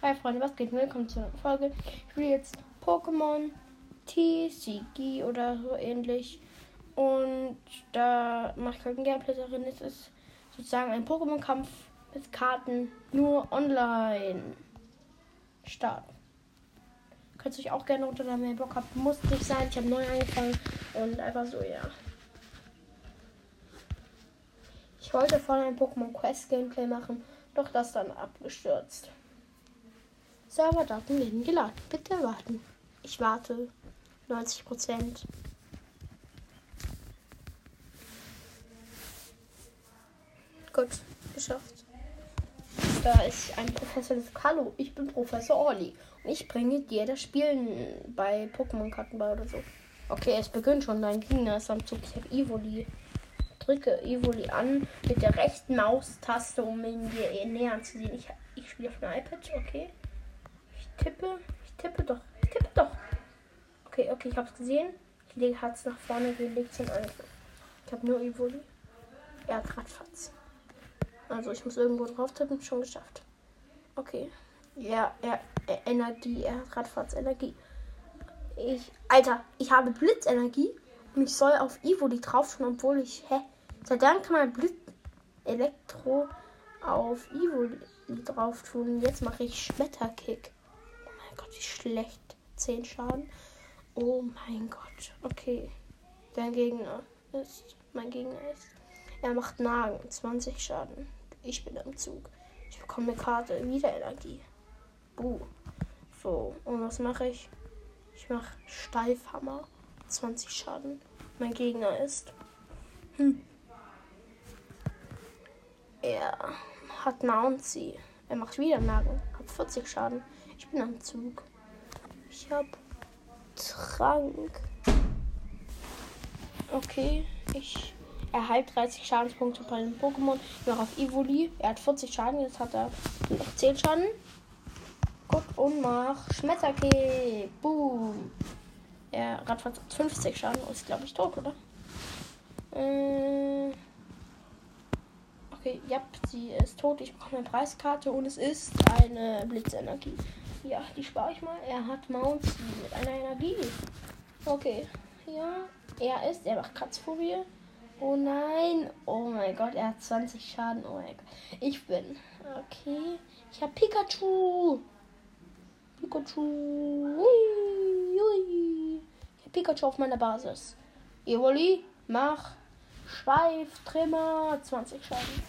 Hi Freunde, was geht? Willkommen zu einer Folge. Ich spiele jetzt Pokémon TCG oder so ähnlich. Und da mache ich halt ein Gameplay darin. Es ist sozusagen ein Pokémon-Kampf mit Karten nur online starten. Könnt ihr euch auch gerne runterladen, wenn ihr Bock habt. Muss nicht sein. Ich habe neu angefangen und einfach so, ja. Ich wollte vorhin ein Pokémon Quest Gameplay machen, doch das dann abgestürzt. Serverdaten werden geladen. Bitte warten. Ich warte. 90 Prozent. Gut, geschafft. Da ist ein Professor Hallo, ich bin Professor Orly. Und ich bringe dir das Spielen bei Pokémon-Kartenbau oder so. Okay, es beginnt schon. Dein Gegner ist am Zug. Ich habe Evoli. Drücke Evoli an mit der rechten Maustaste, um ihn dir näher zu sehen. Ich, ich spiele auf dem iPad, okay. Tippe. Ich tippe doch. Ich tippe doch. Okay, okay, ich hab's gesehen. Ich lege Herz nach vorne gelegt zum Angriff. Ich habe nur Evoli. Er hat Radfatz. Also ich muss irgendwo drauf tippen. Schon geschafft. Okay. Ja, er, er Energie. Er hat Radfatz Energie. Ich. Alter, ich habe Blitzenergie. Und ich soll auf Evoli drauf tun, obwohl ich. Hä? Seit dann kann man Blitz Elektro auf Evoli drauf tun. Jetzt mache ich Schmetterkick. Gott, wie schlecht. 10 Schaden. Oh mein Gott. Okay. Der Gegner ist. Mein Gegner ist. Er macht Nagen. 20 Schaden. Ich bin am Zug. Ich bekomme eine Karte. Wieder Energie. Buh. So. Und was mache ich? Ich mache Steifhammer. 20 Schaden. Mein Gegner ist. Hm. Er hat Mouncy. Er macht wieder Nagen. Hat 40 Schaden. Ich bin am Zug. Ich hab Trank. Okay, ich erhalte 30 Schadenspunkte bei den Pokémon. Ich mache auf Evoli. Er hat 40 Schaden, jetzt hat er noch 10 Schaden. Gut, und mach Schmetterkick. Boom. Er hat 50 Schaden und ist, glaube ich, tot, oder? Äh, okay, ja, sie ist tot. Ich bekomme eine Preiskarte und es ist eine Blitzenergie. Ja, die spare ich mal. Er hat Mounts mit einer Energie. Okay. Ja, er ist. Er macht Kratzphobie. Oh nein. Oh mein Gott, er hat 20 Schaden. Oh mein Gott. Ich bin. Okay. Ich habe Pikachu. Pikachu. Ich habe Pikachu auf meiner Basis. Evoli, mach Schweiftrimmer. 20 Schaden.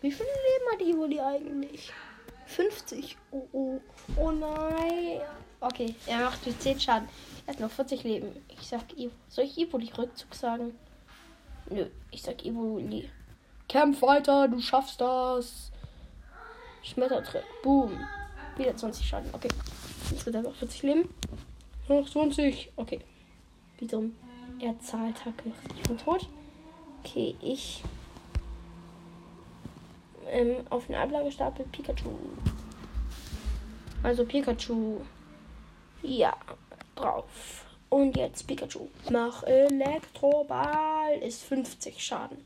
Wie viele Leben hat Evoli eigentlich? 50. Oh, oh. Oh nein. Okay, er macht die 10 Schaden. Er hat noch 40 Leben. Ich sag Evo. Soll ich Evoli Rückzug sagen? Nö, ich sag Evoli. Kämpf weiter, du schaffst das. Schmettertritt. Boom. Wieder 20 Schaden. Okay. Jetzt wird er noch 40 Leben. Noch 20. Okay. Wiederum. Er Zahltacke. Ich bin tot. Okay, ich ähm, auf den Ablagestapel Pikachu. Also Pikachu. Ja, drauf. Und jetzt Pikachu. Mach Elektroball. Ist 50 Schaden.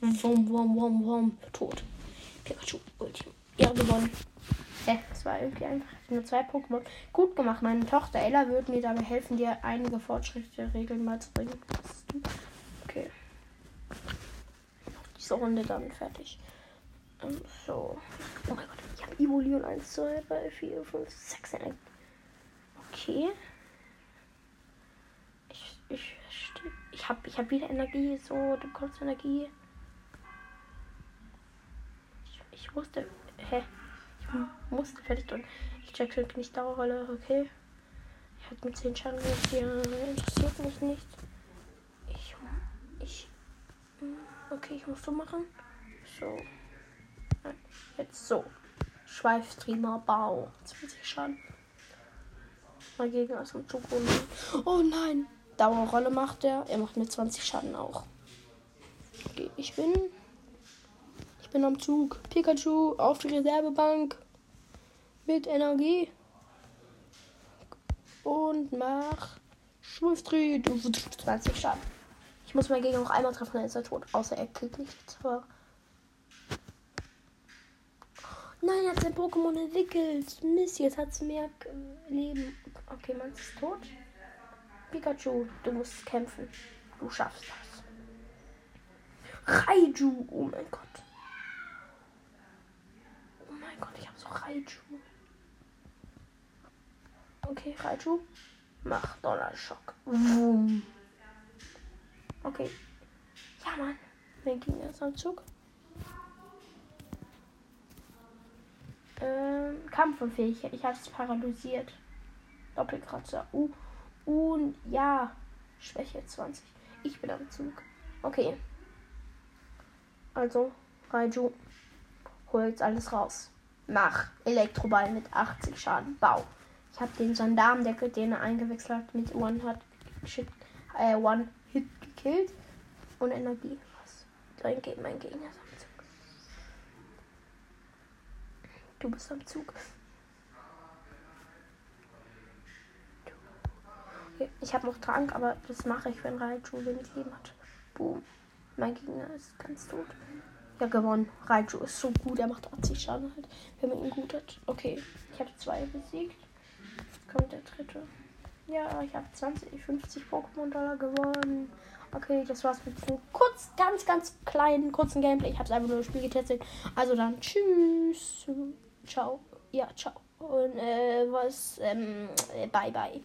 Wum, wum, wum, wum. Tot. Pikachu. Ultim. Ja, gewonnen. Hä? Das war irgendwie einfach nur zwei Pokémon. Gut gemacht. Meine Tochter Ella wird mir dabei helfen, dir einige Fortschritte Regeln mal zu bringen. Okay. Diese Runde dann fertig. Um, so. Oh mein Gott. Ich habe Evoli und 1, 2, 3, 4, 5, 6 Energie. Okay. Ich, ich, ich habe ich hab wieder Energie. So, du bekommst Energie. Ich, ich musste. Hä? Ich musste fertig tun. Ich check schon nicht Dauerrolle. Okay. Ich hatte mit 10 Schaden hier. Interessiert mich nicht. Ich. Ich. Okay, ich muss so machen. So. Jetzt so. Schweifstreamer Bau. 20 Schaden. Mein Gegner ist im Zug Oh nein. Dauerrolle macht er. Er macht mir 20 Schaden auch. Okay, ich bin. Ich bin am Zug. Pikachu auf die Reservebank. Mit Energie. Und mach. Schwiftri. 20 Schaden. Ich muss meinen Gegner noch einmal treffen, dann ist er tot. Außer er kriegt nicht. Zwar. Nein, er hat sein Pokémon entwickelt. Mist, jetzt hat es mehr Leben. Okay, man ist tot. Pikachu, du musst kämpfen. Du schaffst das. Raiju, oh mein Gott. Oh mein Gott, ich habe so Raiju. Okay, Raiju. Mach Donnerschock. Wum. Okay. Ja, Mann. Mein Gegner ist am Zug. Ähm, Kampfunfähigkeit. Ich habe es paralysiert. Doppelkratzer. Uh. Und ja. Schwäche 20. Ich bin am Zug. Okay. Also, Raiju. Holt alles raus. Mach. Elektroball mit 80 Schaden. Bau. Ich habe den Gendarmdeckel, den er eingewechselt hat, mit One Hit, Shit, äh, One Hit gekillt. Und Energie. Was? Dein Ge mein Gegner ist am Zug. Du bist am Zug. Ich habe noch Trank, aber das mache ich, wenn Raichu wenig Leben hat. Boom. Mein Gegner ist ganz tot. Ja, gewonnen. Raichu ist so gut. Er macht 80 Schaden halt, wenn man ihn gut hat. Okay, ich habe zwei besiegt kommt der dritte. Ja, ich habe 20, 50 Pokémon-Dollar gewonnen. Okay, das war's mit diesem kurz, ganz, ganz kleinen, kurzen Gameplay. Ich habe es einfach nur im Spiel getestet. Also dann, tschüss. Ciao. Ja, ciao. Und äh, was, ähm, bye, bye.